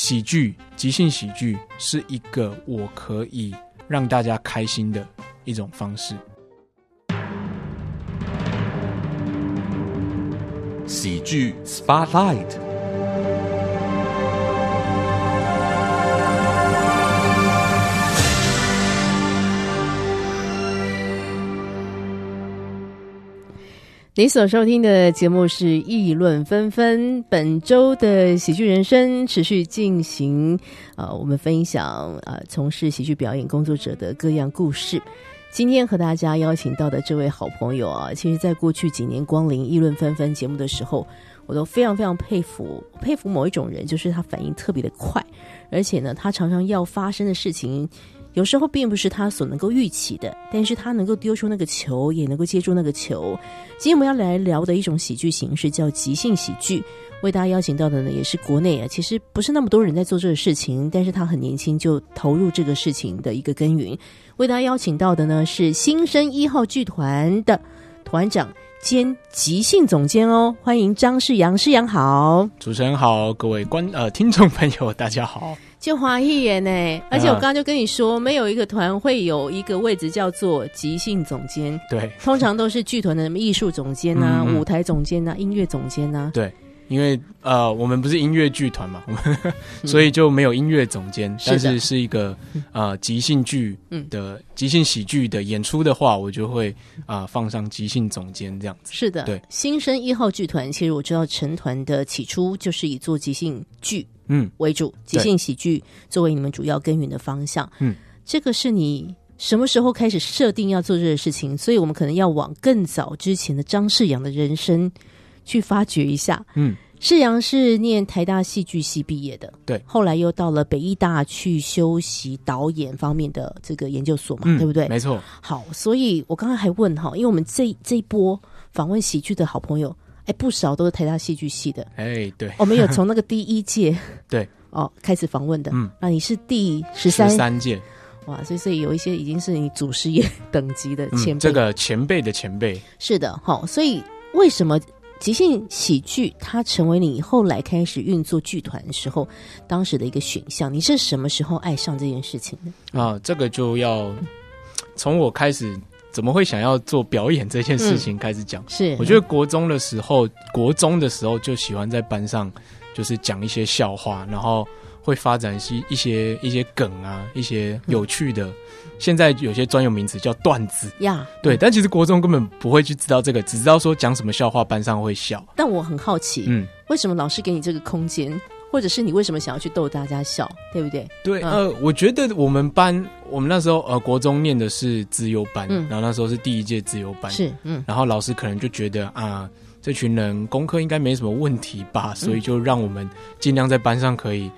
喜剧、即兴喜剧是一个我可以让大家开心的一种方式。喜剧 Spotlight。你所收听的节目是《议论纷纷》，本周的喜剧人生持续进行。呃，我们分享呃从事喜剧表演工作者的各样故事。今天和大家邀请到的这位好朋友啊，其实在过去几年光临《议论纷纷》节目的时候，我都非常非常佩服佩服某一种人，就是他反应特别的快，而且呢，他常常要发生的事情。有时候并不是他所能够预期的，但是他能够丢出那个球，也能够接住那个球。今天我们要来聊的一种喜剧形式叫即兴喜剧。为大家邀请到的呢，也是国内啊，其实不是那么多人在做这个事情，但是他很年轻就投入这个事情的一个耕耘。为大家邀请到的呢，是新生一号剧团的团长兼即兴总监哦，欢迎张世阳，世阳好，主持人好，各位观呃听众朋友大家好。就华裔耶呢，而且我刚刚就跟你说，没有一个团会有一个位置叫做即兴总监。对，通常都是剧团的什么艺术总监呐、舞台总监呐、音乐总监呐。对，因为呃，我们不是音乐剧团嘛，所以就没有音乐总监。但是是一个呃即兴剧的即兴喜剧的演出的话，我就会啊放上即兴总监这样子。是的，对，新生一号剧团，其实我知道成团的起初就是以做即兴剧。嗯，为主，即兴喜剧作为你们主要耕耘的方向。嗯，这个是你什么时候开始设定要做这个事情？所以我们可能要往更早之前的张世阳的人生去发掘一下。嗯，世阳是念台大戏剧系毕业的，对，后来又到了北艺大去修习导演方面的这个研究所嘛，对不对？没错。好，所以我刚刚还问哈，因为我们这这一波访问喜剧的好朋友。哎，不少都是台大戏剧系的。哎，对，我们有从那个第一届 对 哦开始访问的。嗯，那你是第十三三届哇，所以所以有一些已经是你祖师爷 等级的前辈，这个前辈的前辈是的。好，所以为什么即兴喜剧它成为你后来开始运作剧团的时候当时的一个选项？你是什么时候爱上这件事情的？啊，这个就要从我开始。怎么会想要做表演这件事情开始讲？是我觉得国中的时候，国中的时候就喜欢在班上就是讲一些笑话，然后会发展一一些一些梗啊，一些有趣的。现在有些专有名词叫段子呀，对。但其实国中根本不会去知道这个，只知道说讲什么笑话班上会笑。但我很好奇，嗯，为什么老师给你这个空间？或者是你为什么想要去逗大家笑，对不对？对，呃，我觉得我们班，我们那时候呃，国中念的是自由班，然后那时候是第一届自由班，是，嗯，然后老师可能就觉得啊，这群人功课应该没什么问题吧，所以就让我们尽量在班上可以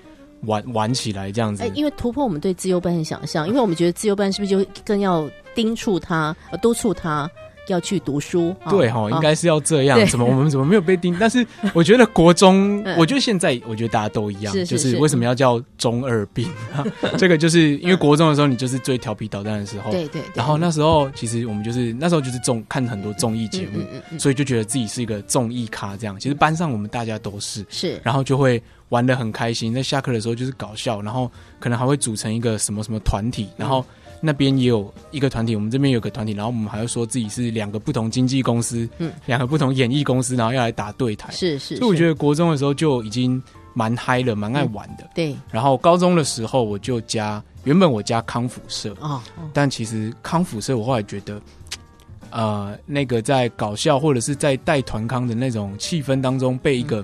玩玩起来这样子。哎，因为突破我们对自由班的想象，因为我们觉得自由班是不是就更要盯促他，呃，督促他。要去读书，对哈，应该是要这样。怎么我们怎么没有被盯？但是 我觉得国中，我觉得现在，我觉得大家都一样，就是为什么要叫中二病？这个就是因为国中的时候，你就是最调皮捣蛋的时候。对对。然后那时候，其实我们就是那时候就是综看很多综艺节目，所以就觉得自己是一个综艺咖这样。其实班上我们大家都是是，然后就会玩的很开心。在下课的时候就是搞笑，然后可能还会组成一个什么什么团体，然后。那边也有一个团体，我们这边有个团体，然后我们还要说自己是两个不同经纪公司，嗯，两个不同演艺公司，然后要来打对台，是是。所以我觉得国中的时候就已经蛮嗨了，蛮爱玩的。对。然后高中的时候我就加，原本我加康复社啊，但其实康复社我后来觉得，呃，那个在搞笑或者是在带团康的那种气氛当中，被一个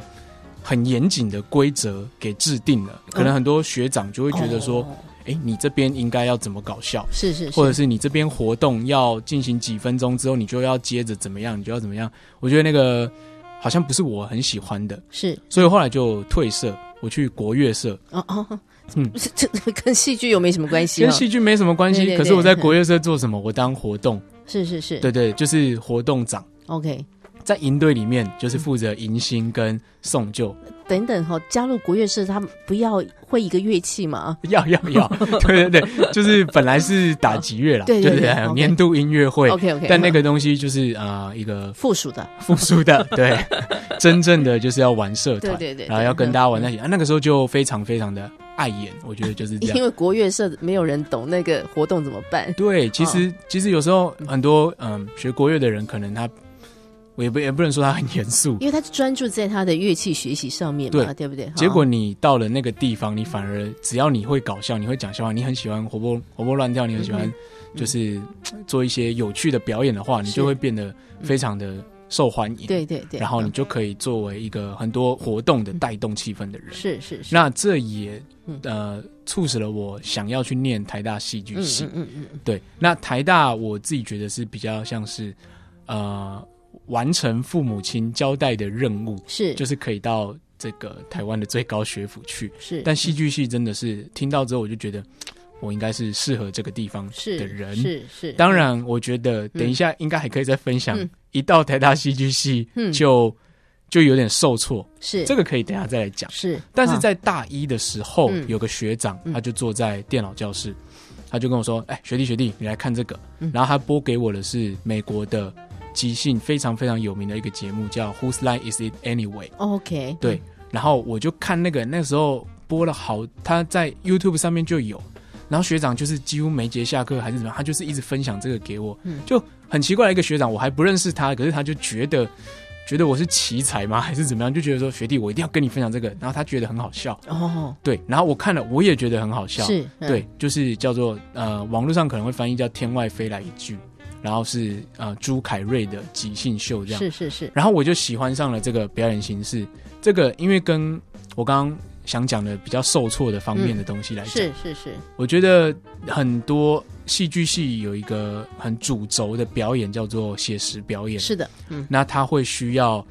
很严谨的规则给制定了，可能很多学长就会觉得说。哎，你这边应该要怎么搞笑？是是，或者是你这边活动要进行几分钟之后，你就要接着怎么样？你就要怎么样？我觉得那个好像不是我很喜欢的，是，所以后来就退社，我去国乐社。哦哦，嗯，这跟戏剧又没什么关系，跟戏剧没什么关系。可是我在国乐社做什么？我当活动，是是是，对对，就是活动长。OK，在营队里面就是负责迎新跟送旧。等等哈，加入国乐社，他们不要会一个乐器吗？要要要，对对对，就是本来是打击乐啦，对对对，年度音乐会，OK OK，但那个东西就是啊一个附属的，附属的，对，真正的就是要玩社团，对对对，然后要跟大家玩在一起，啊，那个时候就非常非常的碍眼，我觉得就是这样，因为国乐社没有人懂那个活动怎么办，对，其实其实有时候很多嗯学国乐的人可能他。我也不也不能说他很严肃，因为他专注在他的乐器学习上面嘛，对不对？结果你到了那个地方，你反而只要你会搞笑，你会讲笑话，你很喜欢活泼活泼乱跳，你很喜欢就是做一些有趣的表演的话，你就会变得非常的受欢迎。对对对，然后你就可以作为一个很多活动的带动气氛的人。是是是。那这也呃促使了我想要去念台大戏剧系。嗯嗯嗯。对，那台大我自己觉得是比较像是呃。完成父母亲交代的任务是，就是可以到这个台湾的最高学府去。是，但戏剧系真的是听到之后，我就觉得 我应该是适合这个地方的人。是是。当然，我觉得等一下应该还可以再分享。一到台大戏剧系，就就有点受挫。是，这个可以等下再来讲。是，但是在大一的时候，有个学长，他就坐在电脑教室，他就跟我说：“哎，学弟学弟，你来看这个。”然后他播给我的是美国的。即兴非常非常有名的一个节目叫 Whose Line Is It Anyway？OK，对，然后我就看那个那时候播了好，他在 YouTube 上面就有，然后学长就是几乎没节下课还是怎么样，他就是一直分享这个给我，就很奇怪的一个学长，我还不认识他，可是他就觉得觉得我是奇才吗，还是怎么样，就觉得说学弟我一定要跟你分享这个，然后他觉得很好笑。哦，对，然后我看了我也觉得很好笑，是，对，就是叫做呃网络上可能会翻译叫天外飞来一句。然后是呃朱凯瑞的即兴秀这样。是是是，然后我就喜欢上了这个表演形式。这个因为跟我刚刚想讲的比较受挫的方面的东西来讲，是是是，我觉得很多戏剧系有一个很主轴的表演叫做写实表演，是的，嗯，那他会需要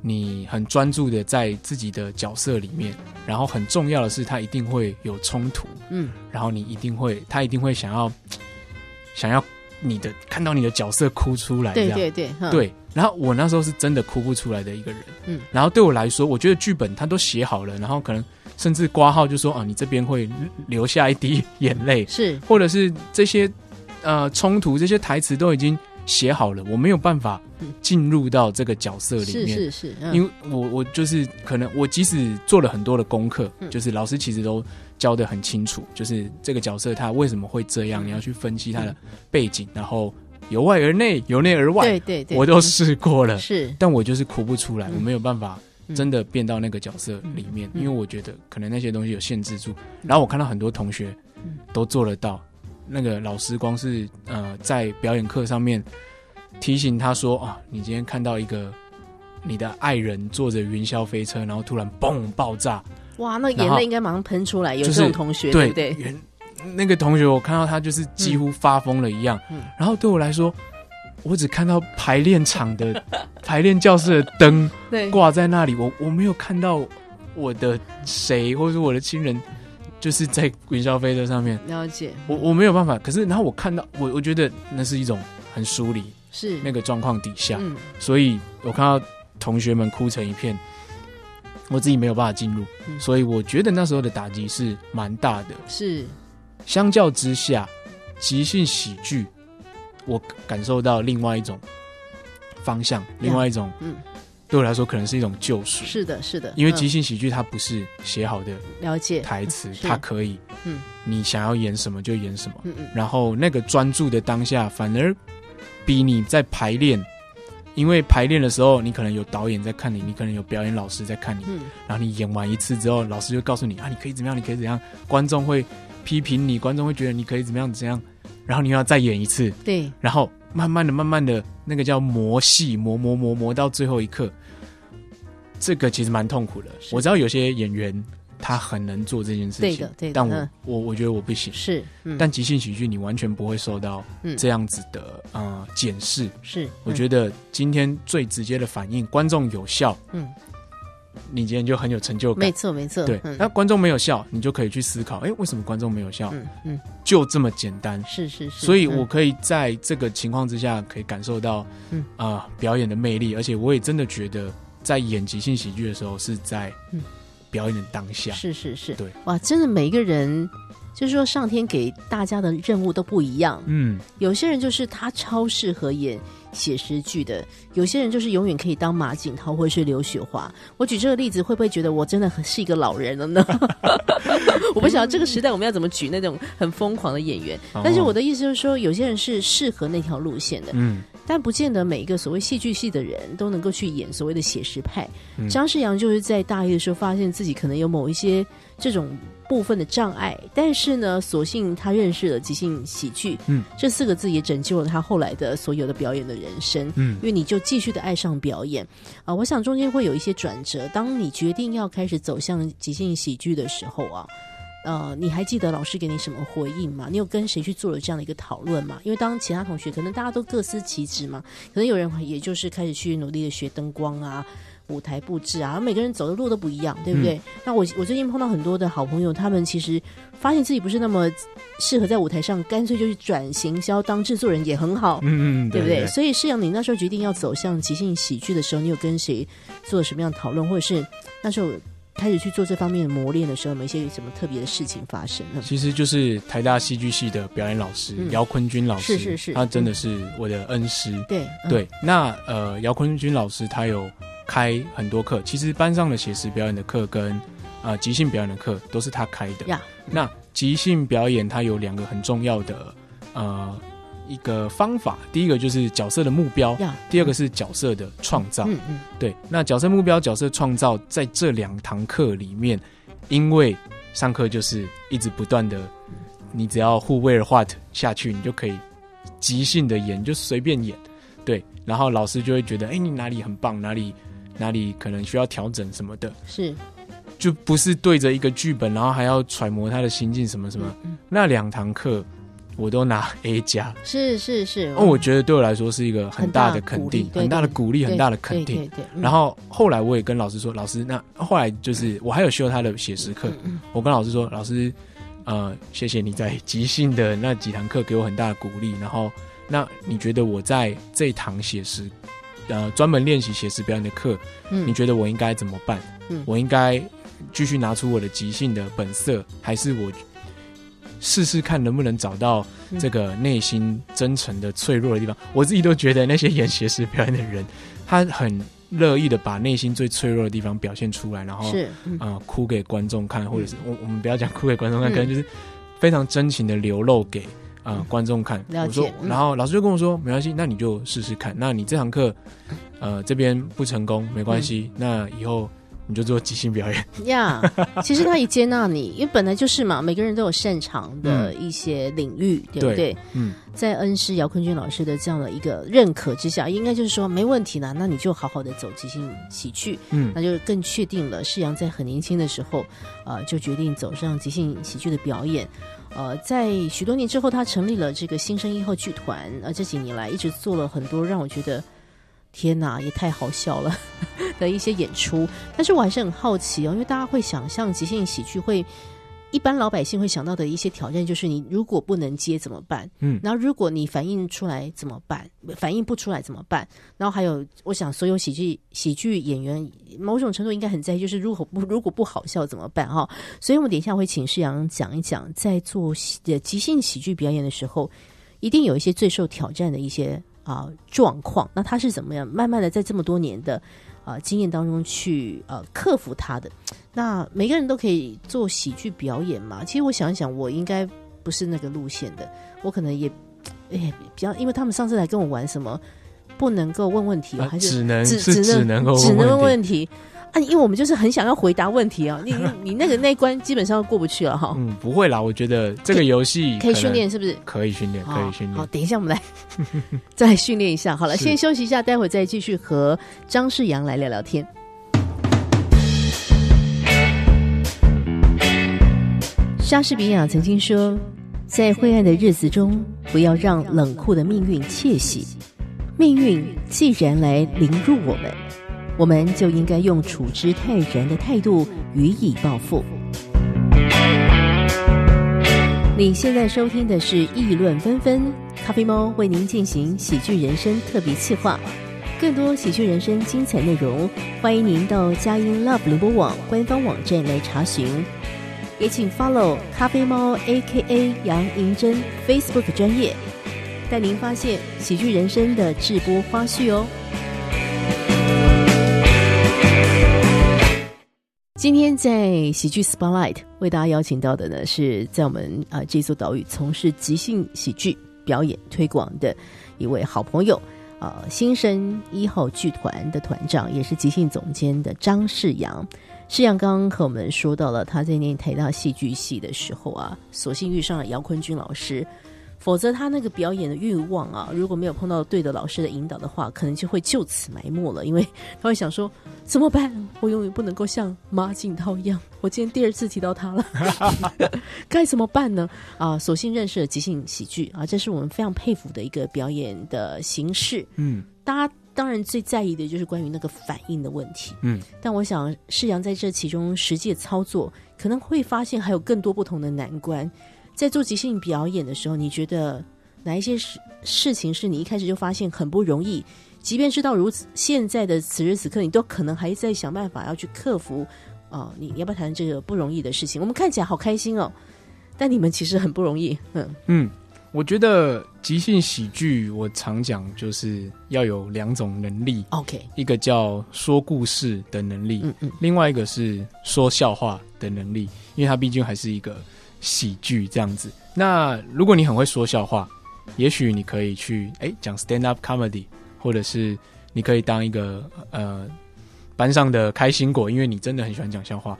你很专注的在自己的角色里面，然后很重要的是他一定会有冲突，嗯，然后你一定会他一定会想要想要。你的看到你的角色哭出来，对对对，对。然后我那时候是真的哭不出来的一个人，嗯。然后对我来说，我觉得剧本他都写好了，然后可能甚至挂号就说啊，你这边会留下一滴眼泪，是，或者是这些呃冲突，这些台词都已经写好了，我没有办法进入到这个角色里面，是是是，因为我我就是可能我即使做了很多的功课，就是老师其实都。教的很清楚，就是这个角色他为什么会这样，你要去分析他的背景，然后由外而内，由内而外，对对对，我都试过了，是，但我就是哭不出来，我没有办法真的变到那个角色里面，因为我觉得可能那些东西有限制住。然后我看到很多同学都做得到，那个老师光是呃在表演课上面提醒他说啊，你今天看到一个你的爱人坐着云霄飞车，然后突然嘣爆炸。哇，那眼泪应该马上喷出来。有这种同学，对不对？那个同学，我看到他就是几乎发疯了一样。然后对我来说，我只看到排练场的 排练教室的灯挂在那里，我我没有看到我的谁或者是我的亲人，就是在云霄飞车上面。了解，我我没有办法。可是，然后我看到我，我觉得那是一种很疏离，是那个状况底下，所以我看到同学们哭成一片。我自己没有办法进入，所以我觉得那时候的打击是蛮大的。是，相较之下，即兴喜剧，我感受到另外一种方向，另外一种，嗯，对我来说可能是一种救赎。是的，是的，因为即兴喜剧它不是写好的了解台词，它可以，嗯，你想要演什么就演什么，嗯嗯，然后那个专注的当下，反而比你在排练。因为排练的时候，你可能有导演在看你，你可能有表演老师在看你，然后你演完一次之后，老师就告诉你啊，你可以怎么样，你可以怎样，观众会批评你，观众会觉得你可以怎么样怎样，然后你要再演一次，对，然后慢慢的、慢慢的，那个叫磨戏，磨磨磨磨到最后一刻，这个其实蛮痛苦的。我知道有些演员。他很能做这件事情，对的，对的。但我我我觉得我不行，是。但即兴喜剧你完全不会受到这样子的呃检视，是。我觉得今天最直接的反应，观众有效，嗯，你今天就很有成就感。没错，没错。对，那观众没有笑，你就可以去思考，哎，为什么观众没有笑？嗯嗯，就这么简单。是是是。所以我可以在这个情况之下，可以感受到，嗯啊，表演的魅力，而且我也真的觉得，在演即兴喜剧的时候，是在表演的当下。是是是。对，哇，真的每一个人。就是说，上天给大家的任务都不一样。嗯，有些人就是他超适合演写实剧的，有些人就是永远可以当马景涛或者是刘雪华。我举这个例子，会不会觉得我真的很是一个老人了呢？我不晓得这个时代我们要怎么举那种很疯狂的演员。但是我的意思就是说，有些人是适合那条路线的。嗯，但不见得每一个所谓戏剧系的人都能够去演所谓的写实派。张世阳就是在大一的时候发现自己可能有某一些这种。部分的障碍，但是呢，所幸他认识了即兴喜剧，嗯，这四个字也拯救了他后来的所有的表演的人生，嗯，因为你就继续的爱上表演啊。我想中间会有一些转折，当你决定要开始走向即兴喜剧的时候啊，呃，你还记得老师给你什么回应吗？你有跟谁去做了这样的一个讨论吗？因为当其他同学可能大家都各司其职嘛，可能有人也就是开始去努力的学灯光啊。舞台布置啊，每个人走的路都不一样，对不对？那我我最近碰到很多的好朋友，他们其实发现自己不是那么适合在舞台上，干脆就去转行销当制作人也很好，嗯嗯，对不对？所以是阳，你那时候决定要走向即兴喜剧的时候，你有跟谁做什么样的讨论，或者是那时候开始去做这方面的磨练的时候，有一些什么特别的事情发生呢？其实就是台大戏剧系的表演老师姚坤军老师，是是是，他真的是我的恩师，对对。那呃，姚坤军老师他有。开很多课，其实班上的写实表演的课跟啊即兴表演的课都是他开的。那即兴表演它有两个很重要的呃一个方法，第一个就是角色的目标，第二个是角色的创造。嗯嗯，对。那角色目标、角色创造在这两堂课里面，因为上课就是一直不断的，你只要护卫了 what 下去，你就可以即兴的演，就随便演。对，然后老师就会觉得，哎，你哪里很棒，哪里。哪里可能需要调整什么的，是，就不是对着一个剧本，然后还要揣摩他的心境什么什么。那两堂课我都拿 A 加，是是是。哦，我觉得对我来说是一个很大的肯定，很大的鼓励，很大的肯定。然后后来我也跟老师说，老师，那后来就是我还有修他的写实课，我跟老师说，老师，呃，谢谢你在即兴的那几堂课给我很大的鼓励。然后，那你觉得我在这一堂写实？呃，专门练习写实表演的课，嗯，你觉得我应该怎么办？嗯，我应该继续拿出我的即兴的本色，还是我试试看能不能找到这个内心真诚的脆弱的地方？我自己都觉得那些演写实表演的人，他很乐意的把内心最脆弱的地方表现出来，然后是啊，哭给观众看，或者是我我们不要讲哭给观众看，可能就是非常真情的流露给。啊，观众看，我说，然后老师就跟我说，没关系，那你就试试看。那你这堂课，呃，这边不成功没关系，那以后你就做即兴表演。呀，其实他也接纳你，因为本来就是嘛，每个人都有擅长的一些领域，对不对？嗯，在恩师姚坤军老师的这样的一个认可之下，应该就是说没问题了。那你就好好的走即兴喜剧，嗯，那就更确定了。世阳在很年轻的时候，啊，就决定走上即兴喜剧的表演。呃，在许多年之后，他成立了这个新生一号剧团。呃，这几年来一直做了很多让我觉得天哪，也太好笑了 的一些演出。但是我还是很好奇哦，因为大家会想象即兴喜剧会。一般老百姓会想到的一些挑战，就是你如果不能接怎么办？嗯，然后如果你反应出来怎么办？反应不出来怎么办？然后还有，我想所有喜剧喜剧演员某种程度应该很在意，就是如果不如果不好笑怎么办？哈，所以我们等一下会请世阳讲一讲，在做即兴喜剧表演的时候，一定有一些最受挑战的一些啊状况。那他是怎么样慢慢的在这么多年的？啊，经验当中去呃克服他的，那每个人都可以做喜剧表演嘛？其实我想一想，我应该不是那个路线的，我可能也哎比较，因为他们上次来跟我玩什么不能够问问题，还是只能只只能够只能问问题。啊，因为我们就是很想要回答问题啊，你 你那个那关基本上过不去了哈。嗯，不会啦，我觉得这个游戏可以训练，是不是？可以训练，可以训练。好，等一下我们来再训练一下。好了，先休息一下，待会儿再继续和张世阳来聊聊天。莎士比亚曾经说，在灰暗的日子中，不要让冷酷的命运窃喜。命运既然来凌辱我们。我们就应该用处之泰然的态度予以报复。你现在收听的是《议论纷纷》，咖啡猫为您进行喜剧人生特别企划。更多喜剧人生精彩内容，欢迎您到佳音 Love 联播网官方网站来查询。也请 follow 咖啡猫 A.K.A 杨银珍 Facebook 专业，带您发现喜剧人生的直播花絮哦。今天在喜剧 Spotlight 为大家邀请到的呢，是在我们啊这座岛屿从事即兴喜剧表演推广的一位好朋友。呃，新生一号剧团的团长，也是即兴总监的张世阳。世阳刚刚和我们说到了，他在念台大戏剧系的时候啊，所幸遇上了姚坤军老师。否则，他那个表演的欲望啊，如果没有碰到对的老师的引导的话，可能就会就此埋没了。因为他会想说：怎么办？我永远不能够像马景涛一样。我今天第二次提到他了，该怎么办呢？啊，索性认识了即兴喜剧啊，这是我们非常佩服的一个表演的形式。嗯，大家当然最在意的就是关于那个反应的问题。嗯，但我想世阳在这其中实际操作，可能会发现还有更多不同的难关。在做即兴表演的时候，你觉得哪一些事事情是你一开始就发现很不容易？即便是到如此现在的此时此刻，你都可能还在想办法要去克服。哦，你要不要谈这个不容易的事情？我们看起来好开心哦，但你们其实很不容易。嗯嗯，我觉得即兴喜剧，我常讲就是要有两种能力。OK，一个叫说故事的能力，嗯嗯，另外一个是说笑话的能力，因为它毕竟还是一个。喜剧这样子，那如果你很会说笑话，也许你可以去哎讲 stand up comedy，或者是你可以当一个呃班上的开心果，因为你真的很喜欢讲笑话。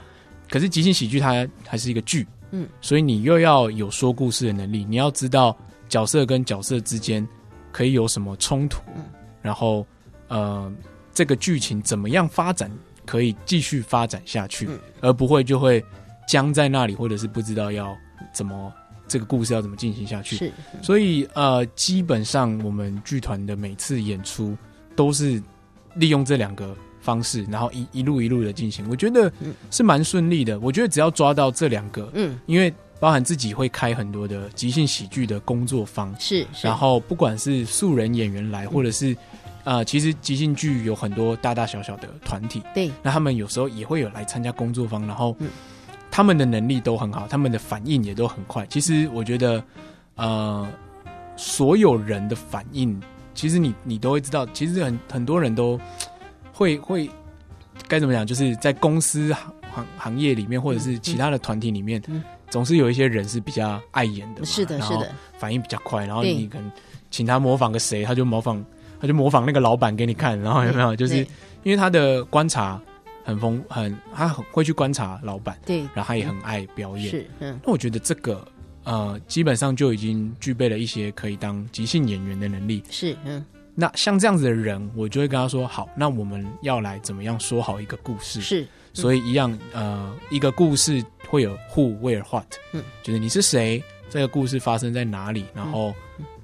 可是即兴喜剧它还是一个剧，嗯，所以你又要有说故事的能力，你要知道角色跟角色之间可以有什么冲突，然后呃这个剧情怎么样发展可以继续发展下去，而不会就会。僵在那里，或者是不知道要怎么这个故事要怎么进行下去。是，所以呃，基本上我们剧团的每次演出都是利用这两个方式，然后一一路一路的进行。我觉得是蛮顺利的。我觉得只要抓到这两个，嗯，因为包含自己会开很多的即兴喜剧的工作坊，是，然后不管是素人演员来，或者是呃，其实即兴剧有很多大大小小的团体，对，那他们有时候也会有来参加工作坊，然后。他们的能力都很好，他们的反应也都很快。其实我觉得，呃，所有人的反应，其实你你都会知道。其实很很多人都会会该怎么讲？就是在公司行行行业里面，或者是其他的团体里面，总是有一些人是比较碍眼的，是的，是的，反应比较快。然后你可能请他模仿个谁，他就模仿，他就模仿那个老板给你看。然后有没有？就是因为他的观察。很丰很，他很会去观察老板，对，然后他也很爱表演，是，嗯，那我觉得这个呃，基本上就已经具备了一些可以当即兴演员的能力，是，嗯，那像这样子的人，我就会跟他说，好，那我们要来怎么样说好一个故事，是，所以一样，呃，一个故事会有 who where what，嗯，就是你是谁，这个故事发生在哪里，然后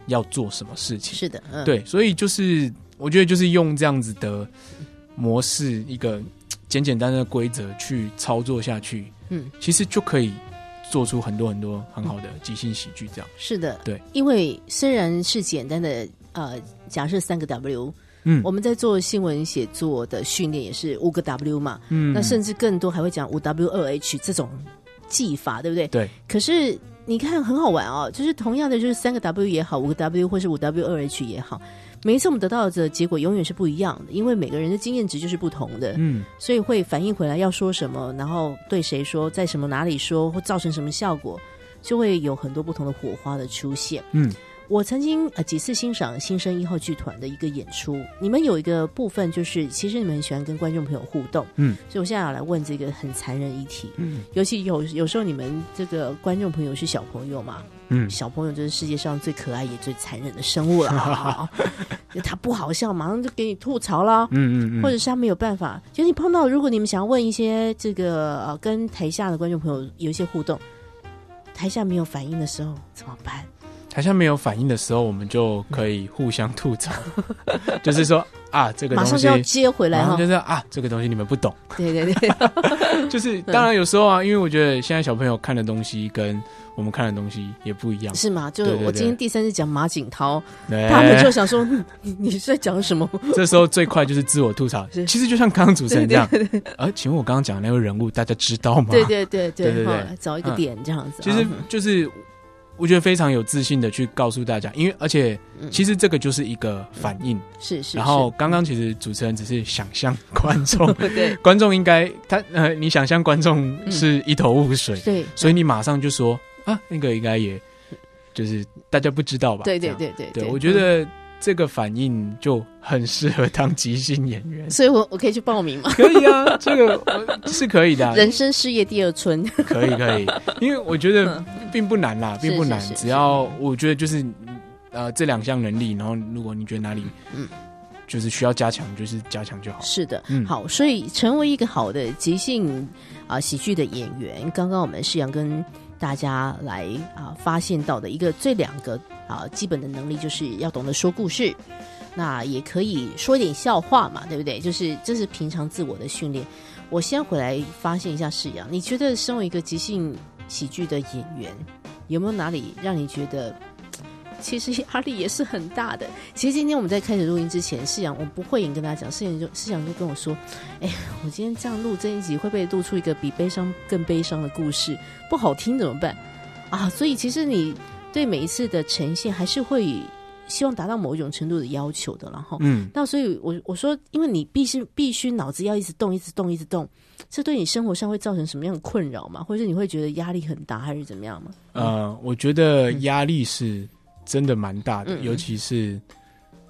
要做什么事情，是的，嗯，对，所以就是我觉得就是用这样子的模式一个。简简单单的规则去操作下去，嗯，其实就可以做出很多很多很好的即兴喜剧。这样是的，对，因为虽然是简单的，呃，假设三个 W，嗯，我们在做新闻写作的训练也是五个 W 嘛，嗯，那甚至更多还会讲五 W 二 H 这种技法，对不对？对。可是你看很好玩哦，就是同样的，就是三个 W 也好，五个 W 或是五 W 二 H 也好。每一次我们得到的结果永远是不一样的，因为每个人的经验值就是不同的，嗯，所以会反映回来要说什么，然后对谁说，在什么哪里说，会造成什么效果，就会有很多不同的火花的出现，嗯。我曾经呃几次欣赏新生一号剧团的一个演出，你们有一个部分就是其实你们很喜欢跟观众朋友互动，嗯，所以我现在要来问这个很残忍议题，嗯，尤其有有时候你们这个观众朋友是小朋友嘛，嗯，小朋友就是世界上最可爱也最残忍的生物了，他不好笑，马上就给你吐槽了，嗯嗯，或者是他没有办法，就是你碰到如果你们想要问一些这个呃跟台下的观众朋友有一些互动，台下没有反应的时候怎么办？台下没有反应的时候，我们就可以互相吐槽，就是说啊，这个马上就要接回来哈，就是啊，这个东西你们不懂。对对对，就是当然有时候啊，因为我觉得现在小朋友看的东西跟我们看的东西也不一样，是吗？就我今天第三次讲马景涛，他们就想说 你你是在讲什么？这时候最快就是自我吐槽，其实就像刚刚主持人这样。呃，请问我刚刚讲的那位人物大家知道吗？对对对对对对，找一个点这样子。其实就是。我觉得非常有自信的去告诉大家，因为而且其实这个就是一个反应，是是。然后刚刚其实主持人只是想象观众，对观众应该他呃，你想象观众是一头雾水，对，所以你马上就说啊，那个应该也就是大家不知道吧？对对对对对，我觉得。这个反应就很适合当即兴演员，所以我我可以去报名吗？可以啊，这个是可以的。人生事业第二春，可以可以，因为我觉得并不难啦，并不难，只要我觉得就是呃这两项能力，然后如果你觉得哪里嗯。就是需要加强，就是加强就好。是的，嗯，好，所以成为一个好的即兴啊喜剧的演员，刚刚我们是想跟大家来啊发现到的一个最两个。啊，基本的能力就是要懂得说故事，那也可以说点笑话嘛，对不对？就是这是平常自我的训练。我先回来发现一下世阳，你觉得身为一个即兴喜剧的演员，有没有哪里让你觉得其实压力也是很大的？其实今天我们在开始录音之前，世阳我不会演跟大家讲，世阳就世阳就跟我说：“哎，我今天这样录这一集，会不会录出一个比悲伤更悲伤的故事？不好听怎么办？”啊，所以其实你。对每一次的呈现，还是会希望达到某一种程度的要求的，然后，嗯，那所以，我我说，因为你必须必须脑子要一直动，一直动，一直动，这对你生活上会造成什么样的困扰吗？或者你会觉得压力很大，还是怎么样吗？呃，我觉得压力是真的蛮大的，尤其是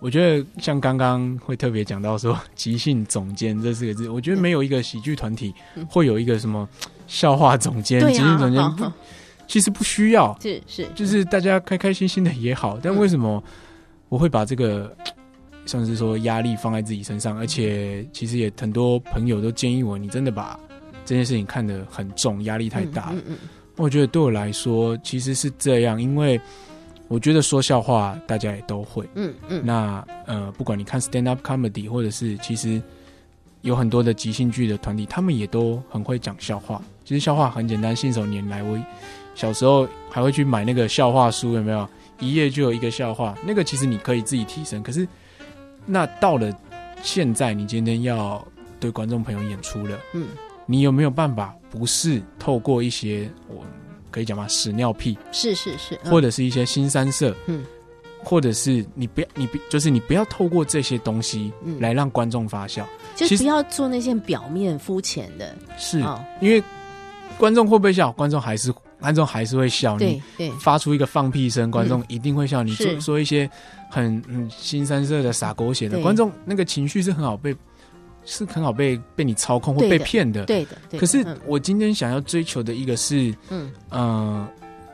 我觉得像刚刚会特别讲到说 即兴总监这四个字，我觉得没有一个喜剧团体会有一个什么笑话总监、即兴总监。其实不需要，是是，就是大家开开心心的也好。但为什么我会把这个，像是说压力放在自己身上？而且其实也很多朋友都建议我，你真的把这件事情看得很重，压力太大了。嗯嗯。我觉得对我来说其实是这样，因为我觉得说笑话大家也都会。嗯嗯。那呃，不管你看 stand up comedy，或者是其实有很多的即兴剧的团体，他们也都很会讲笑话。其实笑话很简单，信手拈来。我。小时候还会去买那个笑话书，有没有？一页就有一个笑话，那个其实你可以自己提升。可是，那到了现在，你今天要对观众朋友演出了，嗯，你有没有办法不是透过一些我可以讲吗？屎尿屁，是是是，或者是一些新三色，嗯，或者是你不要你不就是你不要透过这些东西来让观众发笑，就不要做那些表面肤浅的，是因为观众会不会笑？观众还是。观众还是会笑。你，发出一个放屁声，观众一定会笑。你。说说一些很嗯新三色的撒狗血的，观众那个情绪是很好被，是很好被被你操控或被骗的。对的。可是我今天想要追求的一个是，嗯呃，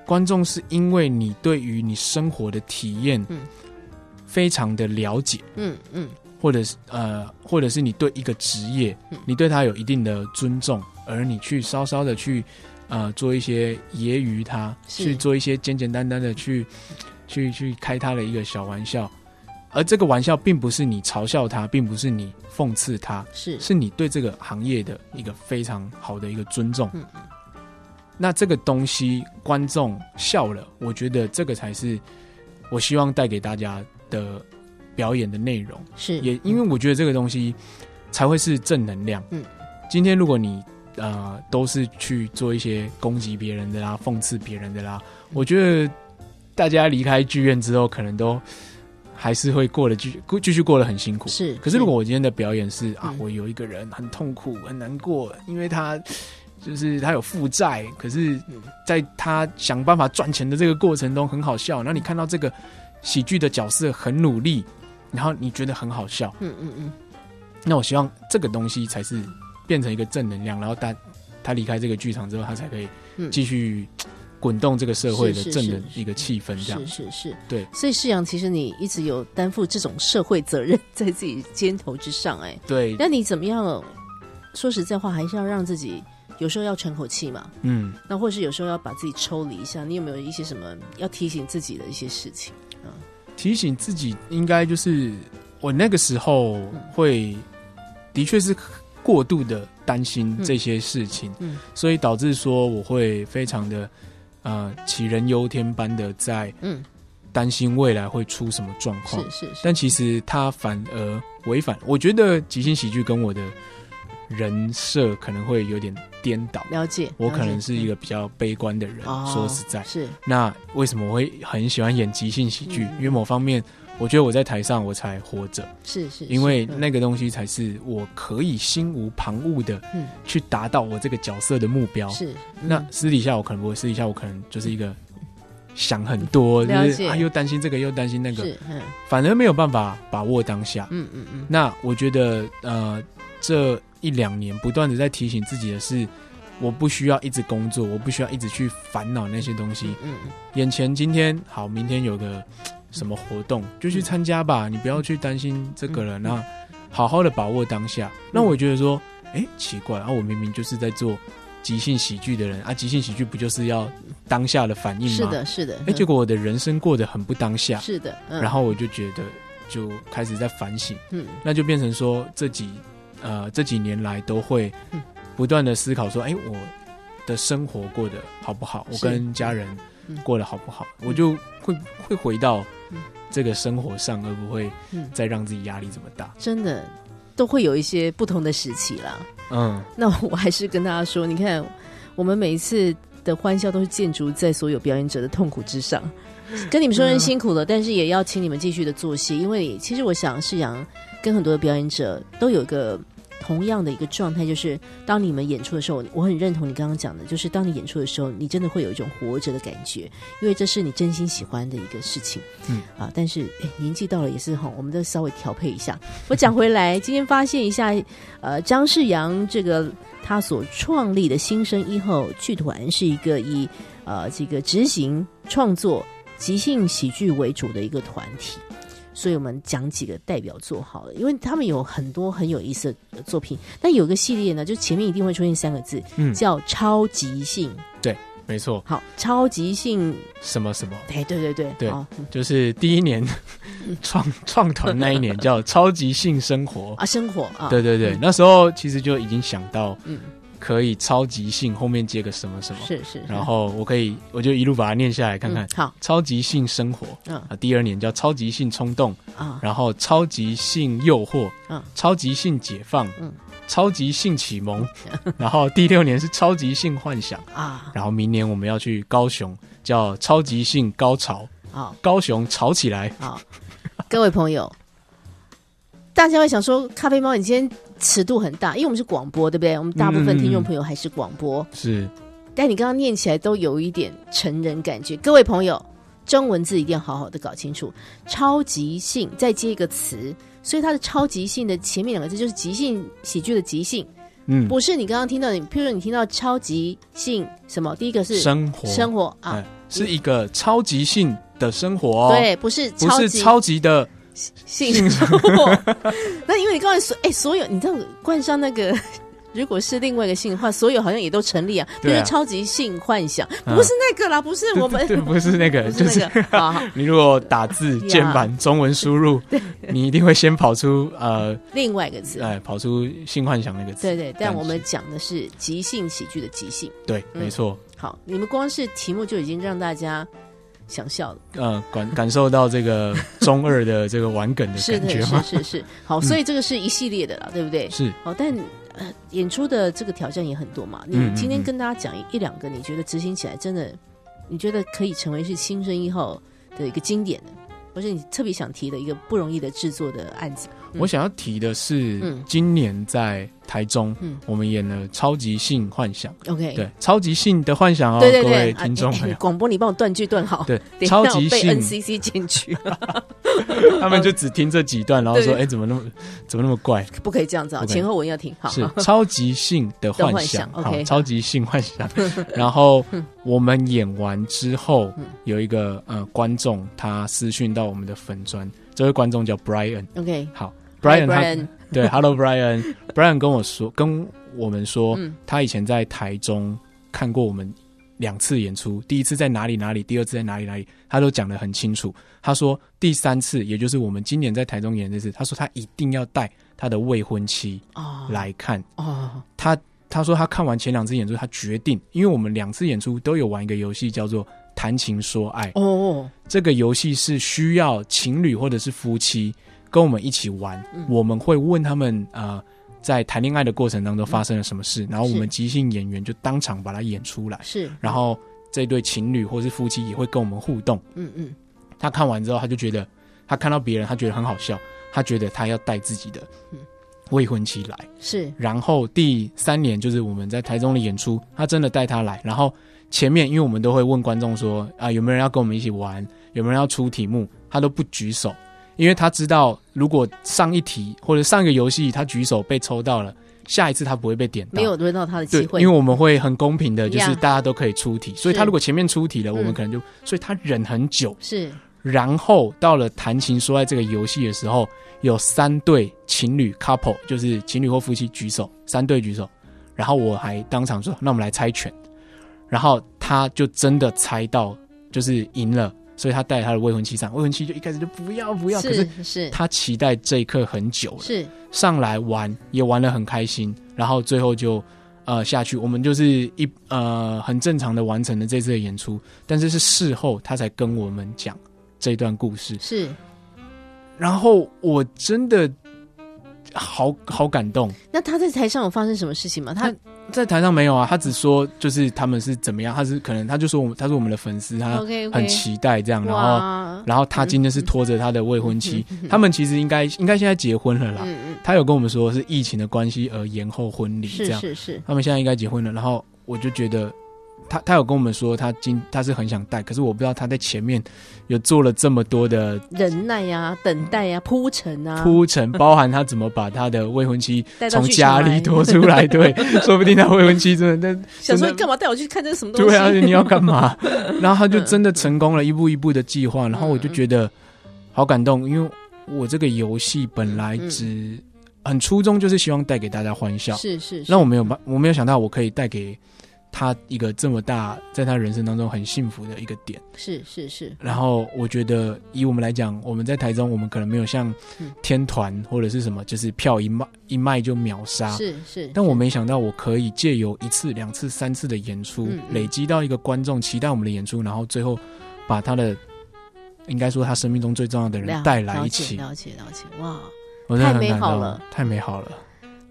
观众是因为你对于你生活的体验，嗯，非常的了解，嗯嗯，或者是呃，或者是你对一个职业，你对他有一定的尊重，而你去稍稍的去。呃，做一些揶揄他，去做一些简简单单的去，去去开他的一个小玩笑，而这个玩笑并不是你嘲笑他，并不是你讽刺他，是是你对这个行业的一个非常好的一个尊重。嗯那这个东西观众笑了，我觉得这个才是我希望带给大家的表演的内容。是也因为我觉得这个东西才会是正能量。嗯，今天如果你。呃，都是去做一些攻击别人的啦，讽刺别人的啦。我觉得大家离开剧院之后，可能都还是会过得继继续过得很辛苦。是，可是如果我今天的表演是啊，我有一个人很痛苦、很难过，因为他就是他有负债，可是在他想办法赚钱的这个过程中很好笑。那你看到这个喜剧的角色很努力，然后你觉得很好笑。嗯嗯嗯。那我希望这个东西才是。变成一个正能量，然后他他离开这个剧场之后，他才可以继续滚动这个社会的正的一个气氛，这样是是是，对。所以世阳，其实你一直有担负这种社会责任在自己肩头之上，哎，对。那你怎么样？说实在话，还是要让自己有时候要喘口气嘛，嗯，那或是有时候要把自己抽离一下。你有没有一些什么要提醒自己的一些事情？嗯，提醒自己应该就是我那个时候会的确是过度的担心这些事情，嗯，所以导致说我会非常的呃杞人忧天般的在嗯担心未来会出什么状况，是是，但其实他反而违反。我觉得即兴喜剧跟我的。人设可能会有点颠倒，了解。我可能是一个比较悲观的人，说实在，是。那为什么我会很喜欢演即兴喜剧？因为某方面，我觉得我在台上我才活着，是是。因为那个东西才是我可以心无旁骛的，嗯，去达到我这个角色的目标。是。那私底下我可能不会，私底下我可能就是一个想很多，就是啊，又担心这个，又担心那个，嗯，反而没有办法把握当下。嗯嗯嗯。那我觉得，呃，这。一两年不断的在提醒自己的是，我不需要一直工作，我不需要一直去烦恼那些东西。嗯嗯。眼前今天好，明天有个什么活动就去参加吧，你不要去担心这个了。那好好的把握当下。那我觉得说，哎，奇怪，啊，我明明就是在做即兴喜剧的人啊，即兴喜剧不就是要当下的反应吗？是的，是的。哎，结果我的人生过得很不当下。是的。然后我就觉得就开始在反省。嗯。那就变成说这几。呃，这几年来都会不断的思考说，哎，我的生活过得好不好？我跟家人过得好不好？我就会会回到这个生活上，而不会再让自己压力这么大。真的都会有一些不同的时期啦。嗯，那我还是跟大家说，你看，我们每一次的欢笑都是建筑在所有表演者的痛苦之上。跟你们说声辛苦了，但是也要请你们继续的做戏，因为其实我想世阳跟很多的表演者都有一个。同样的一个状态，就是当你们演出的时候，我很认同你刚刚讲的，就是当你演出的时候，你真的会有一种活着的感觉，因为这是你真心喜欢的一个事情。嗯啊，但是年纪到了也是哈，我们都稍微调配一下。我讲回来，今天发现一下，呃，张世阳这个他所创立的新生一号剧团是一个以呃这个执行创作即兴喜剧为主的一个团体。所以我们讲几个代表作好了，因为他们有很多很有意思的作品。但有一个系列呢，就前面一定会出现三个字，嗯，叫超级性。对，没错。好，超级性什么什么？哎，对对对，对，就是第一年 创创团那一年叫超级性生活啊，生活啊，对对对，那时候其实就已经想到，嗯。可以超级性后面接个什么什么，是是，然后我可以我就一路把它念下来看看。好，超级性生活，嗯。啊，第二年叫超级性冲动啊，然后超级性诱惑，嗯，超级性解放，嗯，超级性启蒙，然后第六年是超级性幻想啊，然后明年我们要去高雄，叫超级性高潮啊，高雄吵起来。啊，各位朋友。大家会想说，咖啡猫，你今天尺度很大，因为我们是广播，对不对？我们大部分听众朋友还是广播，是。但你刚刚念起来都有一点成人感觉。各位朋友，中文字一定要好好的搞清楚。超级性再接一个词，所以它的超级性的前面两个字就是即兴喜剧的即兴，嗯，不是你刚刚听到的。譬如说你听到超级性什么，第一个是生活，生活啊，是一个超级性的生活，对，不是不是超级的。性生活，那因为你刚才说，哎，所有你知道冠上那个，如果是另外一个性的话，所有好像也都成立啊。就是超级性幻想，不是那个啦，不是我们，对，不是那个，就是你如果打字键盘中文输入，你一定会先跑出呃另外一个字，哎，跑出性幻想那个字。对对，但我们讲的是即兴喜剧的即兴。对，没错。好，你们光是题目就已经让大家。想笑的，呃，感感受到这个中二的这个玩梗的 感觉吗？是是是，好，所以这个是一系列的了，对不对？是，好，但呃，演出的这个挑战也很多嘛。你今天跟大家讲一两个，你觉得执行起来真的，你觉得可以成为是新生一号的一个经典的，或是你特别想提的一个不容易的制作的案子？我想要提的是，今年在。台中，嗯，我们演了《超级性幻想》，OK，对，《超级性的幻想》哦，对对对，各位听众，广播你帮我断句断好，对，超级性。NCC 进去，他们就只听这几段，然后说，哎，怎么那么怎么那么怪？不可以这样子啊，前后文要听好。是超级性的幻想，OK，超级性幻想。然后我们演完之后，有一个呃观众他私讯到我们的粉砖，这位观众叫 Brian，OK，好。Brian，对，Hello Brian，Brian 跟我说，跟我们说，他以前在台中看过我们两次演出，第一次在哪里哪里，第二次在哪里哪里，他都讲得很清楚。他说第三次，也就是我们今年在台中演这次，他说他一定要带他的未婚妻来看。哦，他他说他看完前两次演出，他决定，因为我们两次演出都有玩一个游戏，叫做。谈情说爱哦，这个游戏是需要情侣或者是夫妻跟我们一起玩。我们会问他们呃，在谈恋爱的过程当中发生了什么事，然后我们即兴演员就当场把它演出来。是，然后这对情侣或是夫妻也会跟我们互动。嗯嗯，他看完之后，他就觉得他看到别人，他觉得很好笑，他觉得他要带自己的未婚妻来。是，然后第三年就是我们在台中的演出，他真的带他来，然后。前面，因为我们都会问观众说啊，有没有人要跟我们一起玩？有没有人要出题目？他都不举手，因为他知道，如果上一题或者上一个游戏他举手被抽到了，下一次他不会被点到，没有轮到他的机会。因为我们会很公平的，就是大家都可以出题，所以他如果前面出题了，我们可能就，所以他忍很久。是，然后到了谈情说爱这个游戏的时候，有三对情侣 couple，就是情侣或夫妻举手，三对举手，然后我还当场说，那我们来猜拳。然后他就真的猜到，就是赢了，所以他带他的未婚妻上，未婚妻就一开始就不要不要，可是是。他期待这一刻很久了，是。上来玩也玩的很开心，然后最后就呃下去，我们就是一呃很正常的完成了这次的演出，但是是事后他才跟我们讲这段故事，是，然后我真的好好感动。那他在台上有发生什么事情吗？他。在台上没有啊，他只说就是他们是怎么样，他是可能他就说我们他是我们的粉丝，他很期待这样，然后然后他今天是拖着他的未婚妻，他们其实应该应该现在结婚了啦，他有跟我们说是疫情的关系而延后婚礼，这样是是，他们现在应该结婚了，然后我就觉得。他他有跟我们说，他今他是很想带，可是我不知道他在前面有做了这么多的忍耐呀、等待呀、铺陈啊，铺陈包含他怎么把他的未婚妻从家里拖出来，对，说不定他未婚妻真的，想说你干嘛带我去看这什么东西？对啊，你要干嘛？然后他就真的成功了，一步一步的计划，然后我就觉得好感动，因为我这个游戏本来只很初衷，就是希望带给大家欢笑，是是，那我没有我没有想到我可以带给。他一个这么大，在他人生当中很幸福的一个点，是是是。然后我觉得，以我们来讲，我们在台中，我们可能没有像天团或者是什么，就是票一卖一卖就秒杀，是是。但我没想到，我可以借由一次、两次、三次的演出，累积到一个观众期待我们的演出，然后最后把他的，应该说他生命中最重要的人带来一起，了解了解，哇，太美好了，太美好了。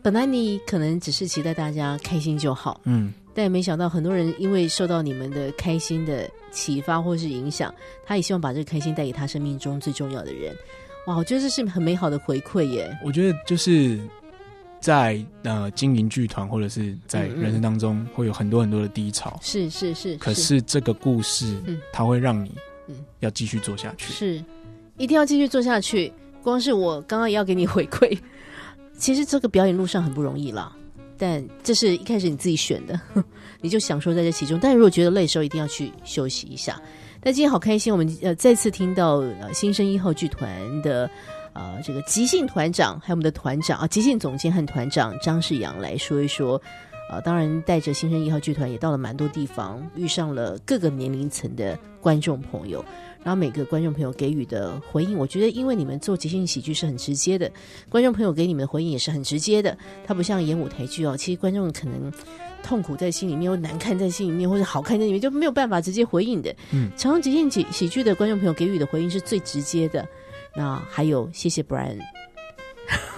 本来你可能只是期待大家开心就好，嗯。但也没想到，很多人因为受到你们的开心的启发或是影响，他也希望把这个开心带给他生命中最重要的人。哇，我觉得这是很美好的回馈耶！我觉得就是在呃经营剧团或者是在人生当中会有很多很多的低潮，是是是。可是这个故事，嗯，它会让你嗯要继续做下去，是一定要继续做下去。光是我刚刚也要给你回馈，其实这个表演路上很不容易啦。但这是一开始你自己选的，你就享受在这其中。但如果觉得累的时候，一定要去休息一下。但今天好开心，我们呃再次听到呃新生一号剧团的呃这个即兴团长，还有我们的团长啊，即兴总监和团长张世阳来说一说。呃，当然带着新生一号剧团也到了蛮多地方，遇上了各个年龄层的观众朋友。然后每个观众朋友给予的回应，我觉得因为你们做即兴喜剧是很直接的，观众朋友给你们的回应也是很直接的。它不像演舞台剧哦，其实观众可能痛苦在心里面，或难看在心里面，或者好看在里面，就没有办法直接回应的。嗯，常常即兴喜喜剧的观众朋友给予的回应是最直接的。那还有，谢谢 Brian。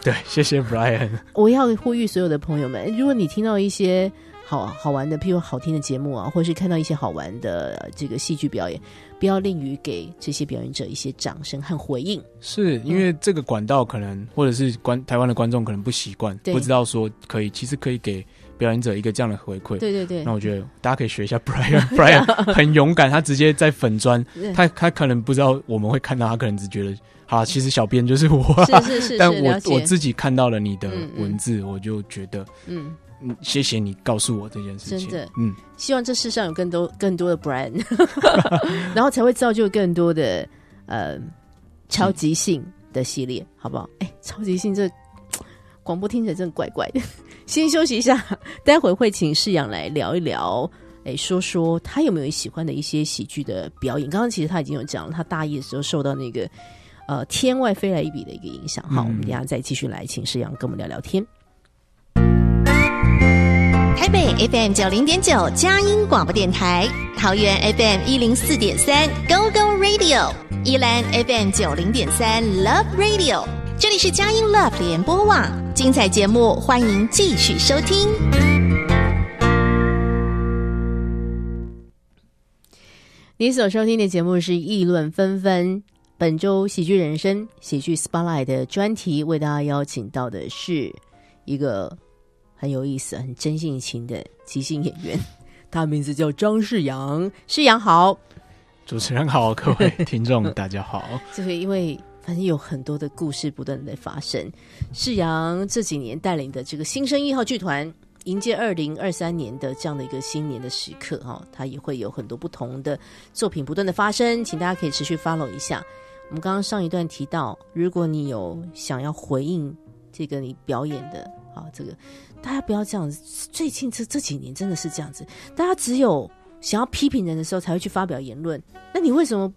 对，谢谢 Brian。我要呼吁所有的朋友们，如果你听到一些好好玩的，譬如好听的节目啊，或者是看到一些好玩的这个戏剧表演。不要吝于给这些表演者一些掌声和回应，是因为这个管道可能或者是观台湾的观众可能不习惯，不知道说可以，其实可以给表演者一个这样的回馈。对对对，那我觉得大家可以学一下 Brian，Brian 很勇敢，他直接在粉砖，他他可能不知道我们会看到，他可能只觉得，好，其实小编就是我，是是是，但我我自己看到了你的文字，我就觉得，嗯。嗯，谢谢你告诉我这件事情。真的，嗯，希望这世上有更多更多的 brand，然后才会造就更多的呃超级性的系列，好不好？哎，超级性这广播听起来真的怪怪的。先休息一下，待会会请世阳来聊一聊，哎，说说他有没有喜欢的一些喜剧的表演。刚刚其实他已经有讲了，他大一的时候受到那个呃天外飞来一笔的一个影响。好，我们等下再继续来请世阳跟我们聊聊天。台北 FM 九零点九佳音广播电台，桃园 FM 一零四点三 Go Go Radio，宜兰 FM 九零点三 Love Radio，这里是佳音 Love 联播网，精彩节目欢迎继续收听。你所收听的节目是议论纷纷，本周喜剧人生喜剧 Spotlight 的专题，为大家邀请到的是一个。很有意思、很真性情的即兴演员，他名字叫张世阳。世阳好，主持人好，各位 听众大家好。这个因为反正有很多的故事不断的在发生。世阳这几年带领的这个新生一号剧团，迎接二零二三年的这样的一个新年的时刻哈，他也会有很多不同的作品不断的发生，请大家可以持续 follow 一下。我们刚刚上一段提到，如果你有想要回应这个你表演的啊，这个。大家不要这样子，最近这这几年真的是这样子。大家只有想要批评人的时候才会去发表言论，那你为什么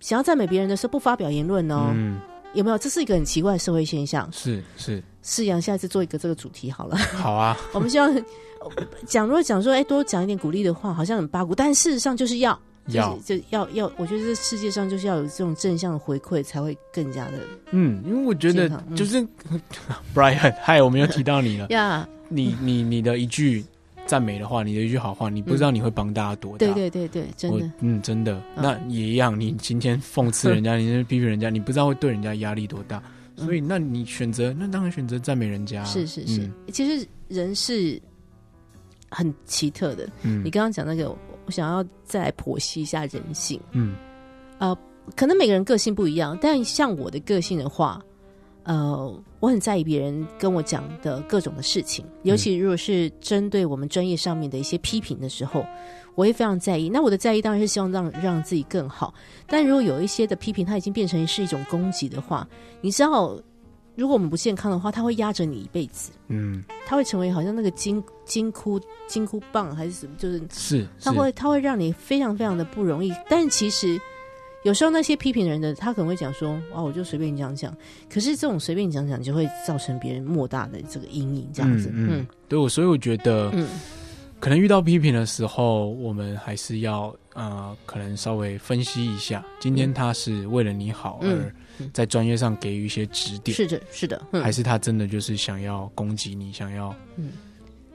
想要赞美别人的时候不发表言论呢？嗯，有没有？这是一个很奇怪的社会现象。是是，是阳，下次做一个这个主题好了。好啊，我们希望讲，如果讲说，哎，多讲一点鼓励的话，好像很八股，但事实上就是要。要就要要，我觉得这世界上就是要有这种正向的回馈，才会更加的嗯。因为我觉得就是 Brian，嗨，我们有提到你了呀。你你你的一句赞美的话，你的一句好话，你不知道你会帮大家多大。对对对对，真的，嗯，真的。那也一样，你今天讽刺人家，你批评人家，你不知道会对人家压力多大。所以，那你选择，那当然选择赞美人家。是是是，其实人是很奇特的。嗯，你刚刚讲那个。我想要再来剖析一下人性，嗯，呃，可能每个人个性不一样，但像我的个性的话，呃，我很在意别人跟我讲的各种的事情，尤其如果是针对我们专业上面的一些批评的时候，我会非常在意。那我的在意当然是希望让让自己更好，但如果有一些的批评，它已经变成是一种攻击的话，你知道。如果我们不健康的话，它会压着你一辈子。嗯，它会成为好像那个金金箍金箍棒还是什么，就是是，它会它会让你非常非常的不容易。但其实有时候那些批评人的，他可能会讲说：“哇，我就随便讲讲。”可是这种随便讲讲，就会造成别人莫大的这个阴影。这样子，嗯，对我，所以我觉得，嗯，可能遇到批评的时候，我们还是要呃，可能稍微分析一下，今天他是为了你好而。在专业上给予一些指点，是的，是的，还是他真的就是想要攻击你，想要嗯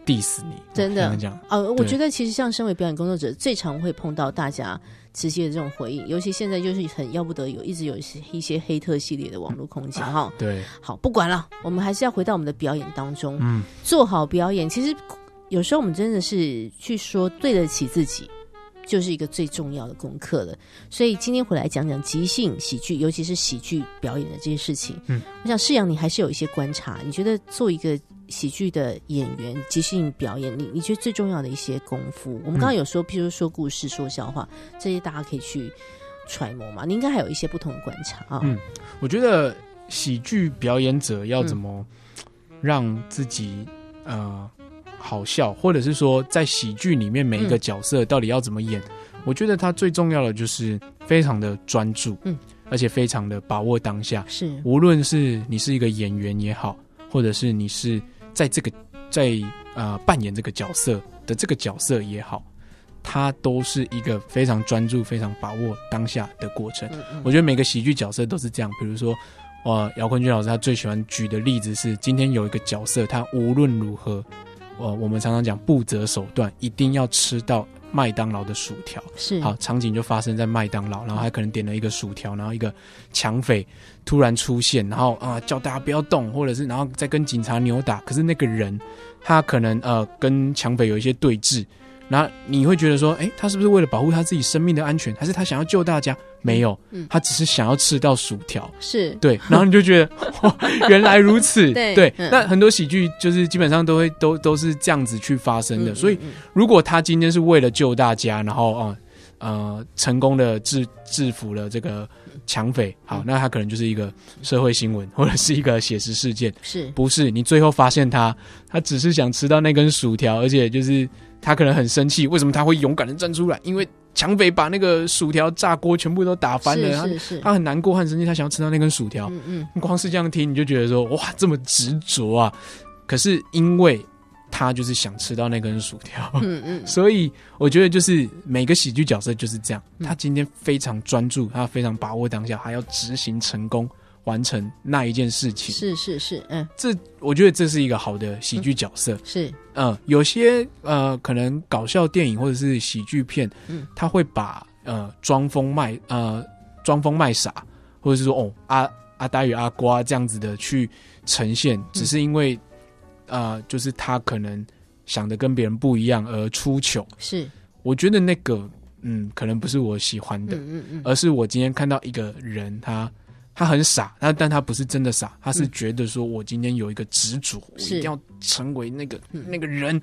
diss 你？真的讲呃，我觉得其实像身为表演工作者，最常会碰到大家直接的这种回应，尤其现在就是很要不得有，一直有一些一些黑特系列的网络空间哈。对，好，不管了，我们还是要回到我们的表演当中，嗯，做好表演。其实有时候我们真的是去说对得起自己。就是一个最重要的功课了，所以今天回来讲讲即兴喜剧，尤其是喜剧表演的这些事情。嗯，我想世阳，你还是有一些观察。你觉得做一个喜剧的演员，即兴表演，你你觉得最重要的一些功夫？我们刚刚有说，譬如说故事、说笑话，这些大家可以去揣摩嘛。你应该还有一些不同的观察啊。嗯，我觉得喜剧表演者要怎么让自己呃。好笑，或者是说，在喜剧里面每一个角色到底要怎么演？我觉得他最重要的就是非常的专注，嗯，而且非常的把握当下。是，无论是你是一个演员也好，或者是你是在这个在呃扮演这个角色的这个角色也好，他都是一个非常专注、非常把握当下的过程。我觉得每个喜剧角色都是这样。比如说，呃，姚坤军老师他最喜欢举的例子是，今天有一个角色，他无论如何。我我们常常讲不择手段，一定要吃到麦当劳的薯条。是好场景就发生在麦当劳，然后还可能点了一个薯条，然后一个抢匪突然出现，然后啊叫大家不要动，或者是然后再跟警察扭打。可是那个人他可能呃跟抢匪有一些对峙。然后你会觉得说，哎，他是不是为了保护他自己生命的安全，还是他想要救大家？没有，他只是想要吃到薯条。是对，然后你就觉得哇，原来如此。对，那很多喜剧就是基本上都会都都是这样子去发生的。所以，如果他今天是为了救大家，然后啊呃成功的制制服了这个抢匪，好，那他可能就是一个社会新闻或者是一个写实事件，是不是？你最后发现他，他只是想吃到那根薯条，而且就是他可能很生气，为什么他会勇敢的站出来？因为抢匪把那个薯条炸锅全部都打翻了，是是是，他很难过，很生气，他想要吃到那根薯条。嗯嗯，光是这样听，你就觉得说哇，这么执着啊！可是因为他就是想吃到那根薯条，嗯嗯，所以我觉得就是每个喜剧角色就是这样，他今天非常专注，他非常把握当下，还要执行成功。完成那一件事情，是是是，嗯，这我觉得这是一个好的喜剧角色，是，嗯，有些呃，可能搞笑电影或者是喜剧片，嗯，他会把呃装疯卖呃装疯卖傻，或者是说哦阿阿呆与阿瓜这样子的去呈现，只是因为啊，就是他可能想的跟别人不一样而出糗，是，我觉得那个嗯，可能不是我喜欢的，嗯嗯，而是我今天看到一个人他。他很傻，他但他不是真的傻，他是觉得说，我今天有一个执着，我一定要成为那个那个人，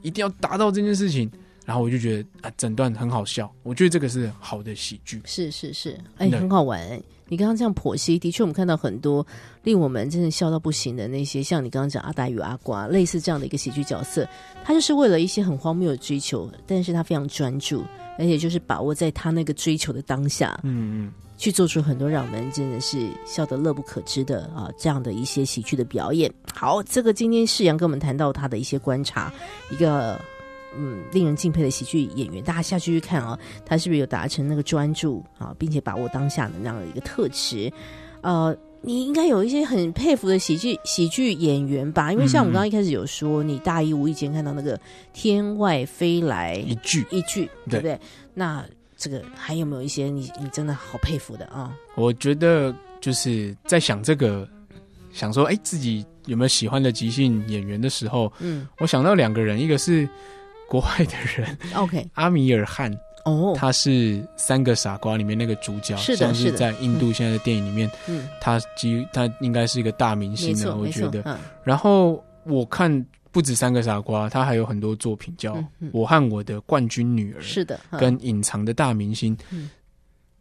一定要达到这件事情，然后我就觉得啊，整段很好笑，我觉得这个是好的喜剧，是是是，哎，很好玩。你刚刚这样剖析，的确，我们看到很多令我们真的笑到不行的那些，像你刚刚讲阿呆与阿瓜，类似这样的一个喜剧角色，他就是为了一些很荒谬的追求，但是他非常专注，而且就是把握在他那个追求的当下，嗯嗯。去做出很多让我们真的是笑得乐不可支的啊，这样的一些喜剧的表演。好，这个今天世阳跟我们谈到他的一些观察，一个嗯令人敬佩的喜剧演员。大家下去去看啊，他是不是有达成那个专注啊，并且把握当下的那样的一个特质？呃，你应该有一些很佩服的喜剧喜剧演员吧？因为像我们刚刚一开始有说，你大一无意间看到那个天外飞来一句一句，对不对？那这个还有没有一些你你真的好佩服的啊？我觉得就是在想这个，想说哎，自己有没有喜欢的即兴演员的时候，嗯，我想到两个人，一个是国外的人，OK，阿米尔汗，哦，他是《三个傻瓜》里面那个主角，是的，是在印度现在的电影里面，嗯，他几他应该是一个大明星的，我觉得。然后我看。不止三个傻瓜，他还有很多作品，叫《我和我的冠军女儿》，是的，跟隐藏的大明星，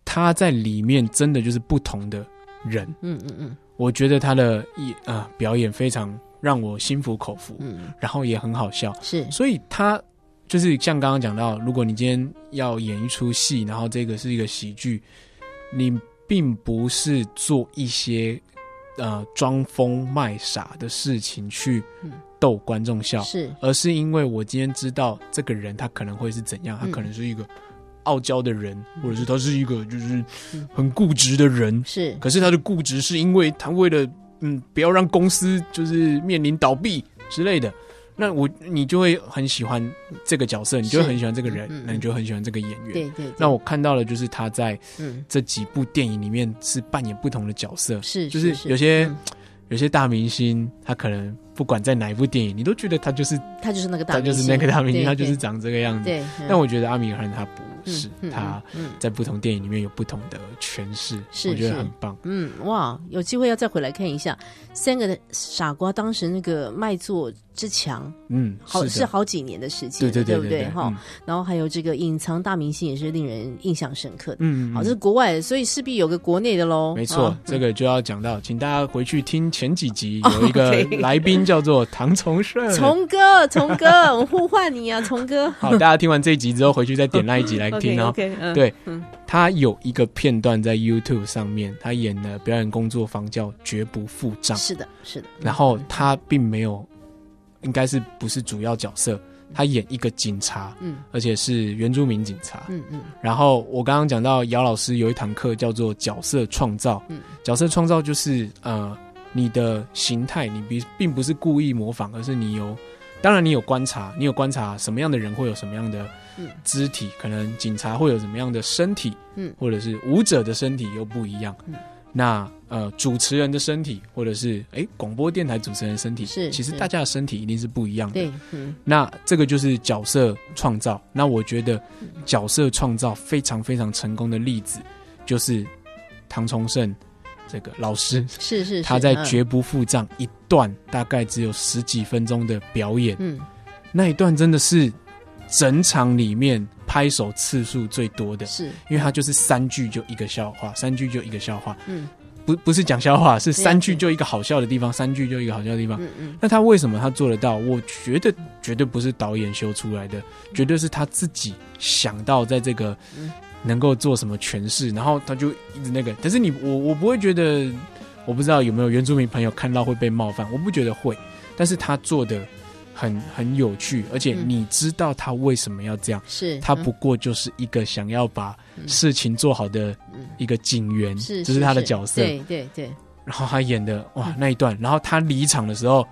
他在里面真的就是不同的人。嗯嗯嗯，我觉得他的一啊表演非常让我心服口服，嗯，然后也很好笑，是，所以他就是像刚刚讲到，如果你今天要演一出戏，然后这个是一个喜剧，你并不是做一些呃装疯卖傻的事情去。逗观众笑是，而是因为我今天知道这个人他可能会是怎样，他可能是一个傲娇的人，或者是他是一个就是很固执的人，是。可是他的固执是因为他为了嗯不要让公司就是面临倒闭之类的，那我你就会很喜欢这个角色，你就会很喜欢这个人，那你就很喜欢这个演员。对对。那我看到了就是他在这几部电影里面是扮演不同的角色，是就是有些有些大明星他可能。不管在哪一部电影，你都觉得他就是他就是那个大，他就是那个大明星，他就是长这个样子。对，但我觉得阿米尔汗他不是，他在不同电影里面有不同的诠释，我觉得很棒。嗯，哇，有机会要再回来看一下《三个傻瓜》，当时那个卖座。之强，嗯，好是好几年的时间，对对对不对？哈，然后还有这个隐藏大明星也是令人印象深刻的，嗯，好，这是国外，所以势必有个国内的喽。没错，这个就要讲到，请大家回去听前几集，有一个来宾叫做唐崇顺，崇哥，崇哥，我呼唤你啊，崇哥。好，大家听完这一集之后，回去再点那一集来 听哦。对，他有一个片段在 YouTube 上面，他演的表演工作坊叫《绝不付账》，是的，是的。然后他并没有。应该是不是主要角色？他演一个警察，嗯，而且是原住民警察，嗯嗯。然后我刚刚讲到姚老师有一堂课叫做角色创造，嗯，角色创造就是呃，你的形态，你并并不是故意模仿，而是你有，当然你有观察，你有观察什么样的人会有什么样的肢体，可能警察会有什么样的身体，嗯，或者是舞者的身体又不一样，嗯。那呃，主持人的身体，或者是哎，广播电台主持人身体，是其实大家的身体一定是不一样的。对，嗯。那这个就是角色创造。那我觉得角色创造非常非常成功的例子，就是唐崇盛这个老师，是是，他在绝不付账一段大概只有十几分钟的表演，嗯，那一段真的是整场里面。拍手次数最多的，是因为他就是三句就一个笑话，三句就一个笑话，嗯，不不是讲笑话，是三句就一个好笑的地方，三句就一个好笑的地方，嗯嗯。那他为什么他做得到？我觉得绝对不是导演修出来的，绝对是他自己想到在这个能够做什么诠释，然后他就一直那个。但是你我我不会觉得，我不知道有没有原住民朋友看到会被冒犯，我不觉得会，但是他做的。很很有趣，而且你知道他为什么要这样？是他不过就是一个想要把事情做好的一个警员，这是他的角色。对对对。然后他演的哇那一段，然后他离场的时候，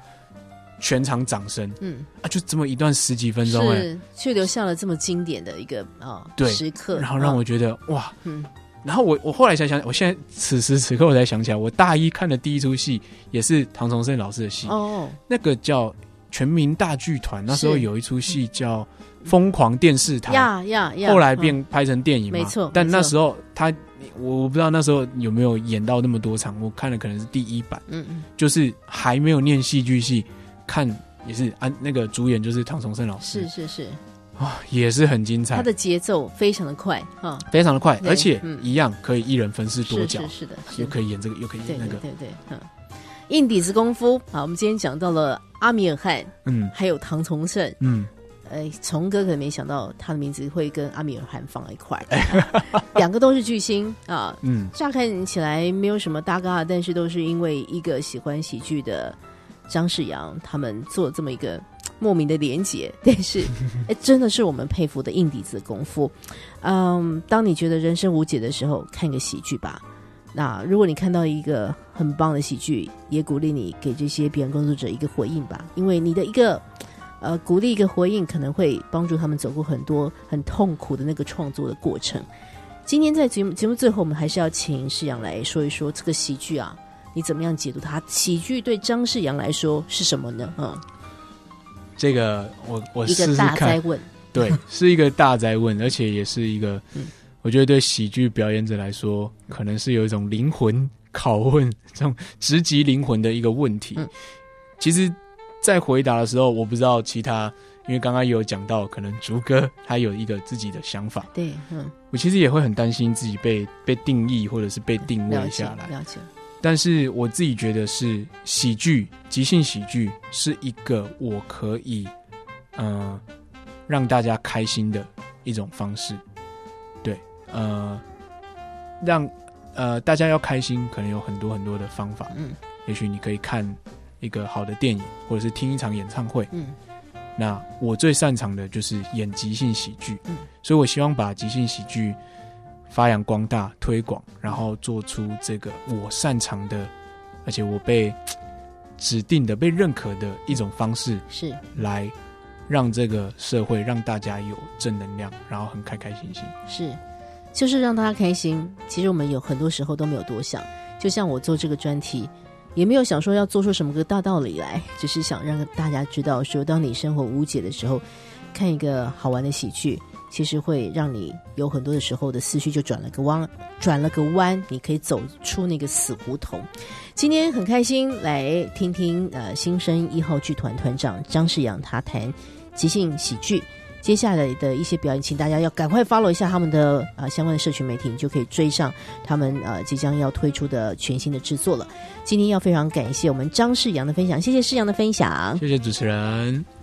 全场掌声。嗯啊，就这么一段十几分钟，哎，却留下了这么经典的一个啊时刻。然后让我觉得哇，嗯。然后我我后来才想，我现在此时此刻我才想起来，我大一看的第一出戏也是唐崇盛老师的戏哦，那个叫。全民大剧团那时候有一出戏叫《疯狂电视台》，呀呀呀！后来变拍成电影嘛，没错。但那时候他，我我不知道那时候有没有演到那么多场，我看了可能是第一版，嗯嗯，就是还没有念戏剧系，看也是安那个主演就是唐崇盛老师，是是是，啊，也是很精彩。他的节奏非常的快啊，非常的快，而且一样可以一人分饰多角，是的，又可以演这个，又可以演那个，对对，嗯。硬底子功夫啊，我们今天讲到了阿米尔汗，嗯，还有唐崇盛，嗯，哎，崇哥可能没想到他的名字会跟阿米尔汗放在一块儿，两个都是巨星啊，嗯，乍看起来没有什么搭嘎，但是都是因为一个喜欢喜剧的张世阳，他们做这么一个莫名的连结，但是哎，真的是我们佩服的硬底子功夫，嗯，当你觉得人生无解的时候，看个喜剧吧。那如果你看到一个很棒的喜剧，也鼓励你给这些表演工作者一个回应吧，因为你的一个呃鼓励一个回应，可能会帮助他们走过很多很痛苦的那个创作的过程。今天在节目节目最后，我们还是要请世阳来说一说这个喜剧啊，你怎么样解读它？喜剧对张世阳来说是什么呢？嗯，这个我我一个大灾问，对，是一个大灾问，而且也是一个。我觉得对喜剧表演者来说，可能是有一种灵魂拷问，这种直击灵魂的一个问题。其实，在回答的时候，我不知道其他，因为刚刚有讲到，可能竹哥他有一个自己的想法。对，嗯，我其实也会很担心自己被被定义或者是被定位下来。了解。但是我自己觉得是喜剧，即兴喜剧是一个我可以呃让大家开心的一种方式。对呃，让呃大家要开心，可能有很多很多的方法。嗯，也许你可以看一个好的电影，或者是听一场演唱会。嗯，那我最擅长的就是演即兴喜剧。嗯，所以我希望把即兴喜剧发扬光大、推广，然后做出这个我擅长的，而且我被指定的、被认可的一种方式，是来让这个社会让大家有正能量，然后很开开心心。是。就是让大家开心。其实我们有很多时候都没有多想，就像我做这个专题，也没有想说要做出什么个大道理来，只是想让大家知道，说当你生活无解的时候，看一个好玩的喜剧，其实会让你有很多的时候的思绪就转了个弯，转了个弯，你可以走出那个死胡同。今天很开心来听听呃新生一号剧团团长张世阳他谈即兴喜剧。接下来的一些表演，请大家要赶快 follow 一下他们的啊相关的社群媒体，你就可以追上他们呃即将要推出的全新的制作了。今天要非常感谢我们张世阳的分享，谢谢世阳的分享，谢谢主持人。